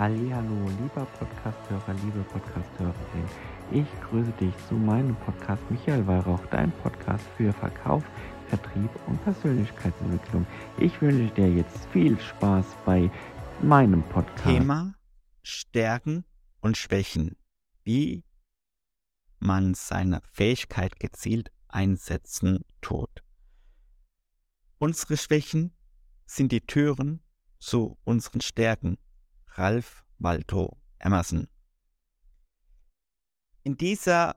Hallo, lieber Podcasthörer, liebe Podcasthörerin. Ich grüße dich zu meinem Podcast Michael Weihrauch, dein Podcast für Verkauf, Vertrieb und Persönlichkeitsentwicklung. Ich wünsche dir jetzt viel Spaß bei meinem Podcast. Thema Stärken und Schwächen. Wie man seine Fähigkeit gezielt einsetzen tut. Unsere Schwächen sind die Türen zu unseren Stärken. Ralph Waldo Emerson. In dieser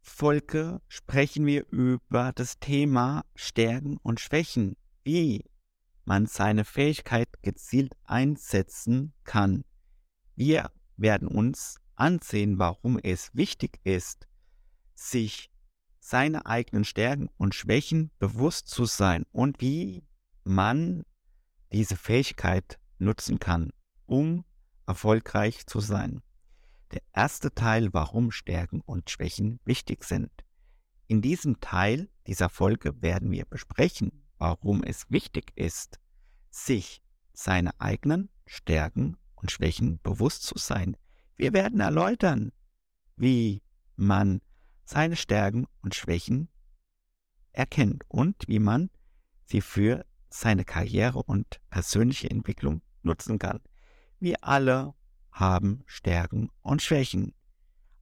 Folge sprechen wir über das Thema Stärken und Schwächen, wie man seine Fähigkeit gezielt einsetzen kann. Wir werden uns ansehen, warum es wichtig ist, sich seine eigenen Stärken und Schwächen bewusst zu sein und wie man diese Fähigkeit nutzen kann, um erfolgreich zu sein. Der erste Teil, warum Stärken und Schwächen wichtig sind. In diesem Teil dieser Folge werden wir besprechen, warum es wichtig ist, sich seine eigenen Stärken und Schwächen bewusst zu sein. Wir werden erläutern, wie man seine Stärken und Schwächen erkennt und wie man sie für seine Karriere und persönliche Entwicklung nutzen kann. Wir alle haben Stärken und Schwächen.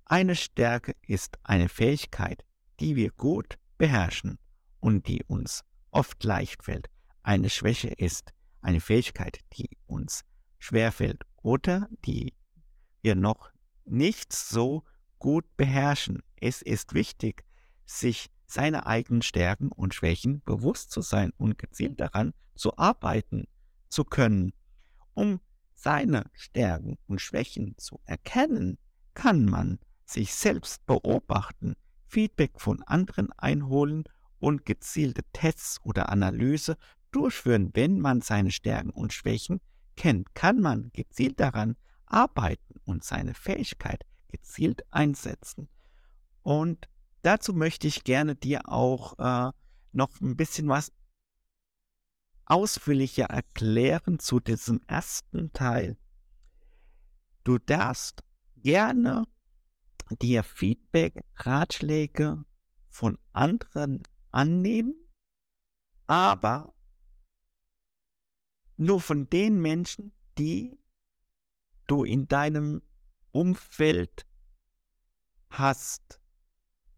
Eine Stärke ist eine Fähigkeit, die wir gut beherrschen und die uns oft leicht fällt. Eine Schwäche ist eine Fähigkeit, die uns schwerfällt oder die wir noch nicht so gut beherrschen. Es ist wichtig, sich seiner eigenen Stärken und Schwächen bewusst zu sein und gezielt daran zu arbeiten zu können. Um seine Stärken und Schwächen zu erkennen, kann man sich selbst beobachten, Feedback von anderen einholen und gezielte Tests oder Analyse durchführen. Wenn man seine Stärken und Schwächen kennt, kann man gezielt daran arbeiten und seine Fähigkeit gezielt einsetzen. Und dazu möchte ich gerne dir auch äh, noch ein bisschen was ausführlicher erklären zu diesem ersten Teil. Du darfst gerne dir Feedback, Ratschläge von anderen annehmen, aber nur von den Menschen, die du in deinem Umfeld hast.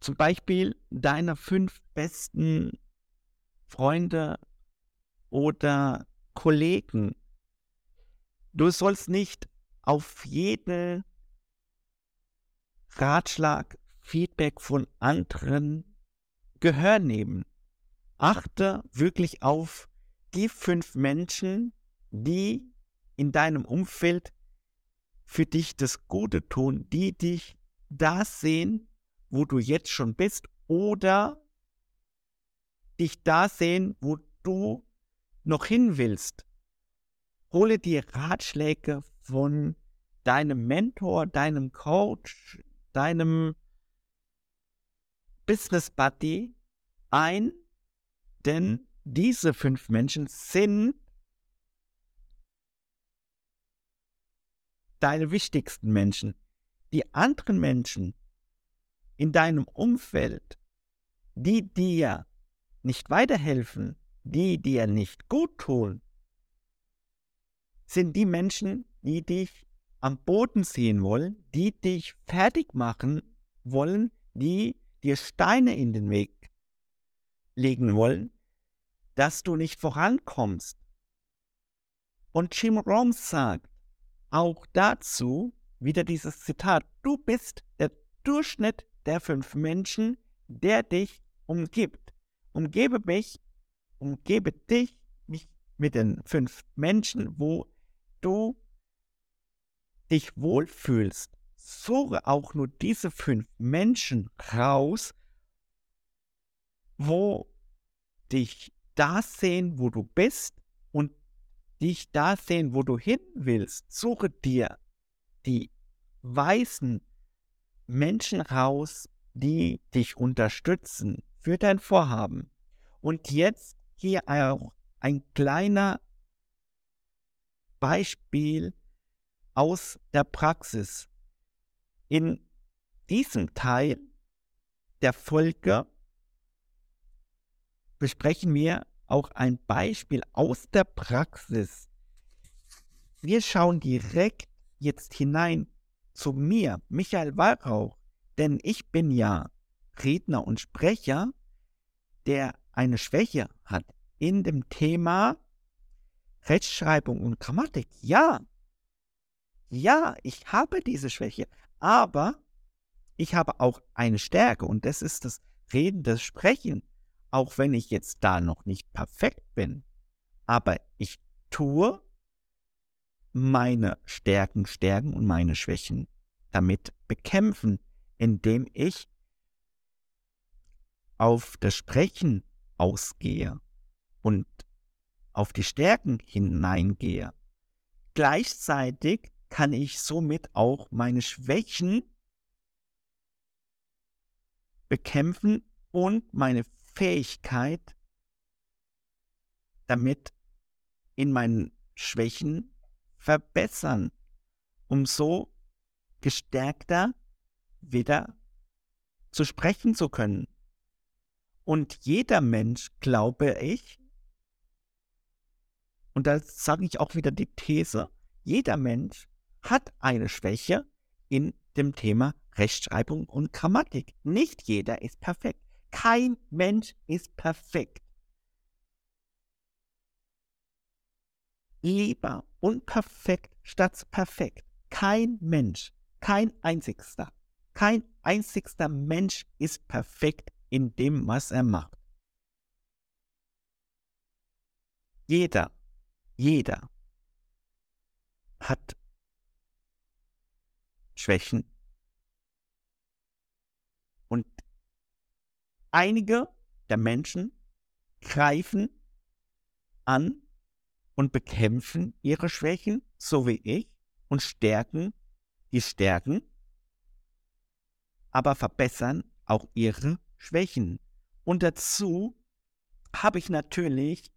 Zum Beispiel deine fünf besten Freunde oder Kollegen. Du sollst nicht auf jeden Ratschlag, Feedback von anderen Gehör nehmen. Achte wirklich auf die fünf Menschen, die in deinem Umfeld für dich das Gute tun, die dich da sehen, wo du jetzt schon bist oder dich da sehen, wo du noch hin willst. Hole dir Ratschläge von deinem Mentor, deinem Coach, deinem Business Buddy ein, denn diese fünf Menschen sind deine wichtigsten Menschen. Die anderen Menschen in deinem Umfeld, die dir nicht weiterhelfen, die dir nicht gut tun, sind die Menschen, die dich am Boden sehen wollen, die dich fertig machen wollen, die dir Steine in den Weg legen wollen, dass du nicht vorankommst. Und Jim Rohn sagt auch dazu wieder dieses Zitat, du bist der Durchschnitt der fünf Menschen, der dich umgibt. Umgebe mich, umgebe dich mich mit den fünf Menschen, wo du dich wohlfühlst. Suche auch nur diese fünf Menschen raus, wo dich da sehen, wo du bist und dich da sehen, wo du hin willst. Suche dir die weißen Menschen raus, die dich unterstützen für dein Vorhaben. Und jetzt hier auch ein kleiner Beispiel aus der Praxis. In diesem Teil der Folge besprechen wir auch ein Beispiel aus der Praxis. Wir schauen direkt jetzt hinein zu mir, Michael Weihrauch, denn ich bin ja Redner und Sprecher, der eine Schwäche hat in dem Thema Rechtschreibung und Grammatik. Ja, ja, ich habe diese Schwäche, aber ich habe auch eine Stärke und das ist das Reden, das Sprechen, auch wenn ich jetzt da noch nicht perfekt bin. Aber ich tue meine Stärken stärken und meine Schwächen damit bekämpfen, indem ich auf das Sprechen ausgehe und auf die Stärken hineingehe. Gleichzeitig kann ich somit auch meine Schwächen bekämpfen und meine Fähigkeit damit in meinen Schwächen verbessern, um so gestärkter wieder zu sprechen zu können. Und jeder Mensch, glaube ich, und da sage ich auch wieder die These, jeder Mensch hat eine Schwäche in dem Thema Rechtschreibung und Grammatik. Nicht jeder ist perfekt. Kein Mensch ist perfekt. Lieber unperfekt statt perfekt. Kein Mensch, kein einzigster, kein einzigster Mensch ist perfekt in dem, was er macht. Jeder, jeder hat Schwächen. Und einige der Menschen greifen an und bekämpfen ihre Schwächen, so wie ich, und stärken die Stärken, aber verbessern auch ihre Schwächen. Und dazu habe ich natürlich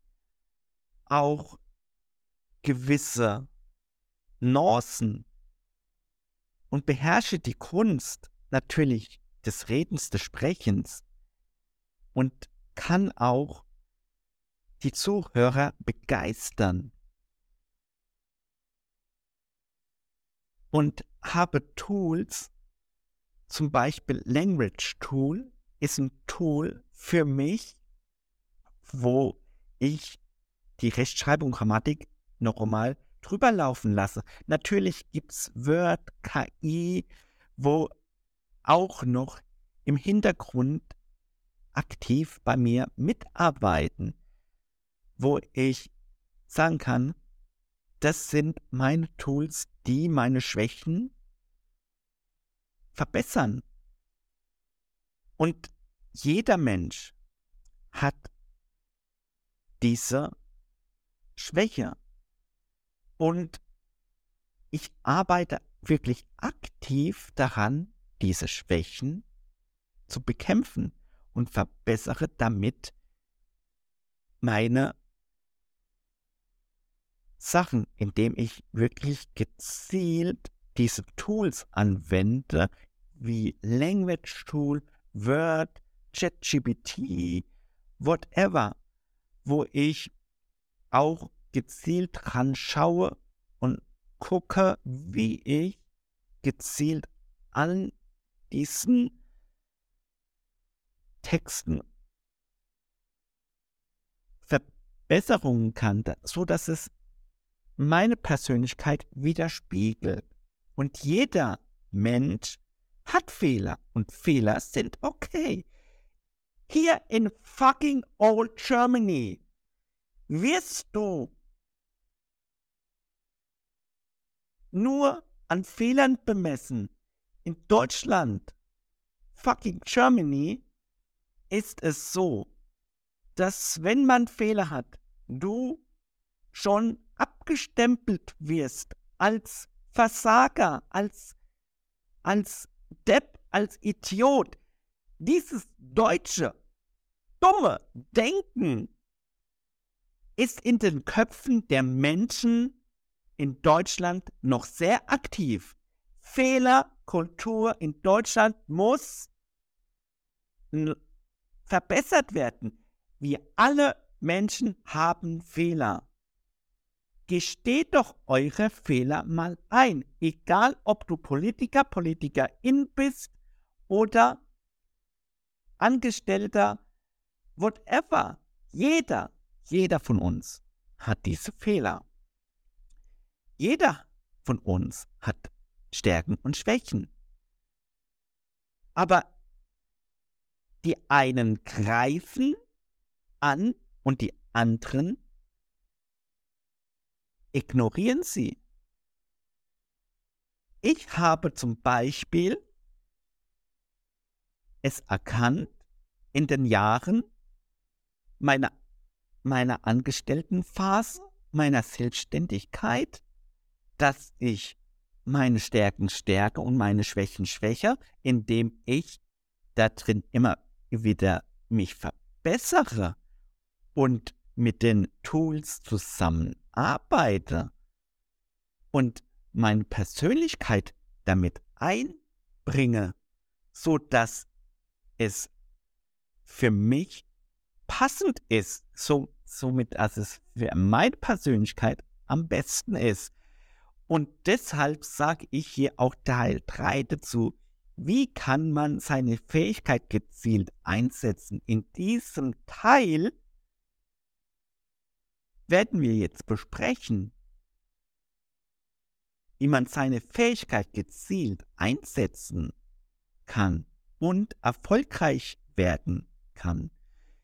auch gewisse Nuancen und beherrsche die Kunst natürlich des Redens, des Sprechens und kann auch die Zuhörer begeistern. Und habe Tools, zum Beispiel Language Tool ist ein Tool für mich, wo ich die Rechtschreibung, Grammatik noch einmal drüber laufen lasse. Natürlich gibt es Word, KI, wo auch noch im Hintergrund aktiv bei mir mitarbeiten, wo ich sagen kann, das sind meine Tools, die meine Schwächen verbessern. Und jeder Mensch hat diese Schwäche. Und ich arbeite wirklich aktiv daran, diese Schwächen zu bekämpfen und verbessere damit meine Sachen, indem ich wirklich gezielt diese Tools anwende, wie Language Tool, Word, ChatGPT, whatever, wo ich auch gezielt dran schaue und gucke, wie ich gezielt an diesen Texten Verbesserungen kann, so dass es meine Persönlichkeit widerspiegelt. Und jeder Mensch hat Fehler und Fehler sind okay. Hier in fucking old Germany wirst du nur an Fehlern bemessen. In Deutschland, fucking Germany, ist es so, dass wenn man Fehler hat, du schon abgestempelt wirst als Versager, als, als Depp, als Idiot. Dieses deutsche, dumme Denken ist in den Köpfen der Menschen in Deutschland noch sehr aktiv. Fehlerkultur in Deutschland muss verbessert werden. Wir alle Menschen haben Fehler. Gesteht doch eure Fehler mal ein. Egal, ob du Politiker, Politikerin bist oder Angestellter, whatever. Jeder, jeder von uns hat diese Fehler. Jeder von uns hat Stärken und Schwächen. Aber die einen greifen an und die anderen ignorieren sie. Ich habe zum Beispiel es erkannt in den Jahren meiner, meiner Angestelltenphase, meiner Selbstständigkeit, dass ich meine Stärken stärke und meine Schwächen schwäche, indem ich da drin immer wieder mich verbessere und mit den Tools zusammenarbeite und meine Persönlichkeit damit einbringe, so dass es für mich passend ist, so, somit als es für meine Persönlichkeit am besten ist. Und deshalb sage ich hier auch Teil 3 dazu. Wie kann man seine Fähigkeit gezielt einsetzen? In diesem Teil werden wir jetzt besprechen, wie man seine Fähigkeit gezielt einsetzen kann und erfolgreich werden kann.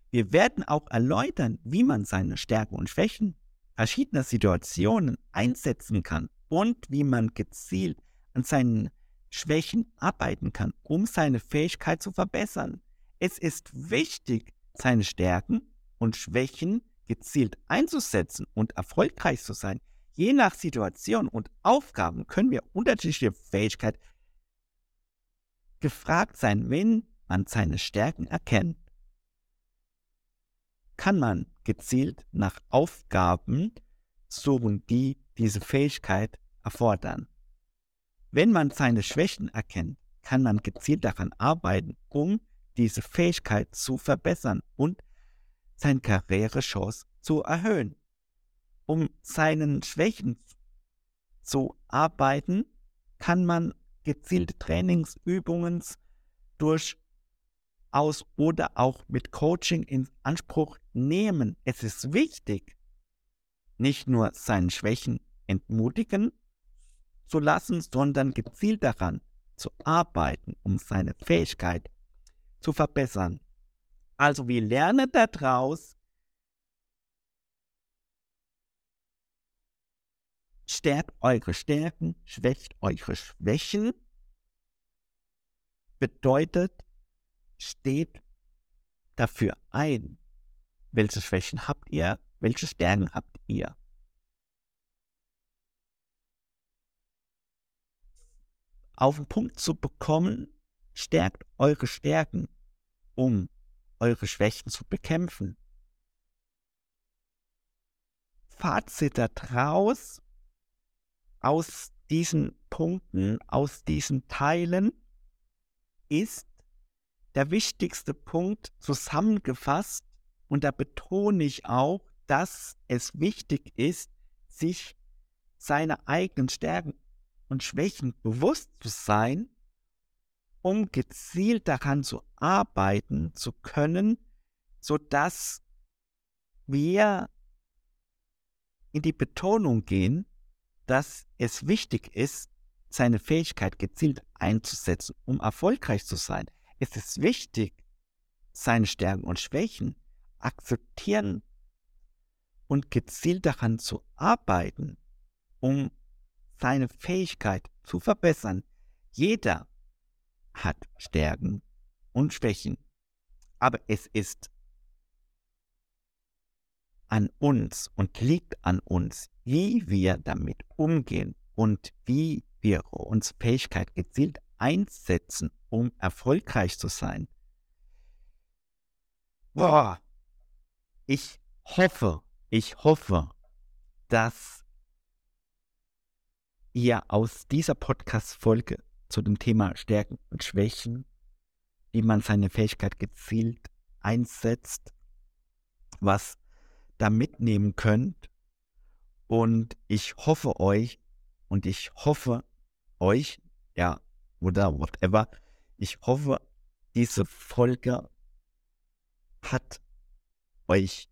Wir werden auch erläutern, wie man seine Stärken und Schwächen verschiedener Situationen einsetzen kann und wie man gezielt an seinen Schwächen arbeiten kann, um seine Fähigkeit zu verbessern. Es ist wichtig, seine Stärken und Schwächen gezielt einzusetzen und erfolgreich zu sein. Je nach Situation und Aufgaben können wir unterschiedliche Fähigkeiten gefragt sein, wenn man seine Stärken erkennt. Kann man gezielt nach Aufgaben suchen, die diese Fähigkeit erfordern. Wenn man seine Schwächen erkennt, kann man gezielt daran arbeiten, um diese Fähigkeit zu verbessern und seine Karrierechance zu erhöhen. Um seinen Schwächen zu arbeiten, kann man gezielte Trainingsübungen durchaus oder auch mit Coaching in Anspruch nehmen. Es ist wichtig, nicht nur seinen Schwächen entmutigen zu lassen, sondern gezielt daran zu arbeiten, um seine Fähigkeit zu verbessern. Also wir lernen daraus, stärkt eure Stärken, schwächt eure Schwächen, bedeutet, steht dafür ein. Welche Schwächen habt ihr? Welche Stärken habt ihr? Auf den Punkt zu bekommen, stärkt eure Stärken, um eure Schwächen zu bekämpfen. Fazit daraus, aus diesen Punkten, aus diesen Teilen ist der wichtigste Punkt zusammengefasst und da betone ich auch, dass es wichtig ist, sich seiner eigenen Stärken und Schwächen bewusst zu sein, um gezielt daran zu arbeiten zu können, sodass wir in die Betonung gehen, dass es wichtig ist, seine Fähigkeit gezielt einzusetzen, um erfolgreich zu sein. Es ist wichtig, seine Stärken und Schwächen akzeptieren und gezielt daran zu arbeiten, um seine Fähigkeit zu verbessern. Jeder hat Stärken und Schwächen, aber es ist an uns und liegt an uns, wie wir damit umgehen und wie wir uns Fähigkeit gezielt einsetzen, um erfolgreich zu sein. Boah, ich hoffe, ich hoffe, dass ihr aus dieser Podcast-Folge zu dem Thema Stärken und Schwächen, wie man seine Fähigkeit gezielt einsetzt, was da mitnehmen könnt. Und ich hoffe euch und ich hoffe euch, ja, oder whatever, ich hoffe, diese Folge hat euch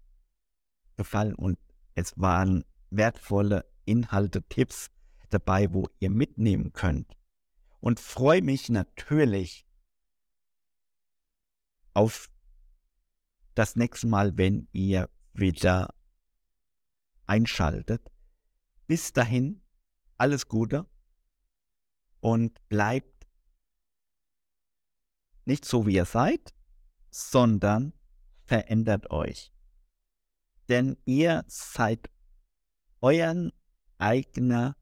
gefallen und es waren wertvolle Inhalte, Tipps dabei, wo ihr mitnehmen könnt. Und freue mich natürlich auf das nächste Mal, wenn ihr wieder einschaltet. Bis dahin, alles Gute und bleibt nicht so, wie ihr seid, sondern verändert euch. Denn ihr seid euren eigener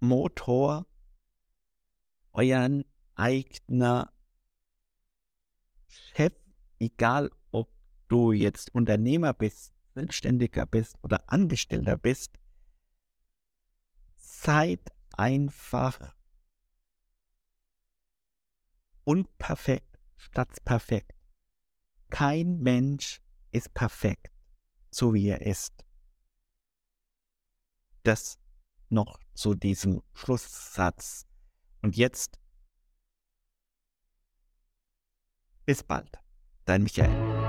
Motor, euren eigener Chef, egal ob du jetzt Unternehmer bist, Selbstständiger bist oder Angestellter bist, seid einfach unperfekt statt perfekt. Kein Mensch ist perfekt, so wie er ist. Das noch zu diesem Schlusssatz. Und jetzt bis bald, dein Michael.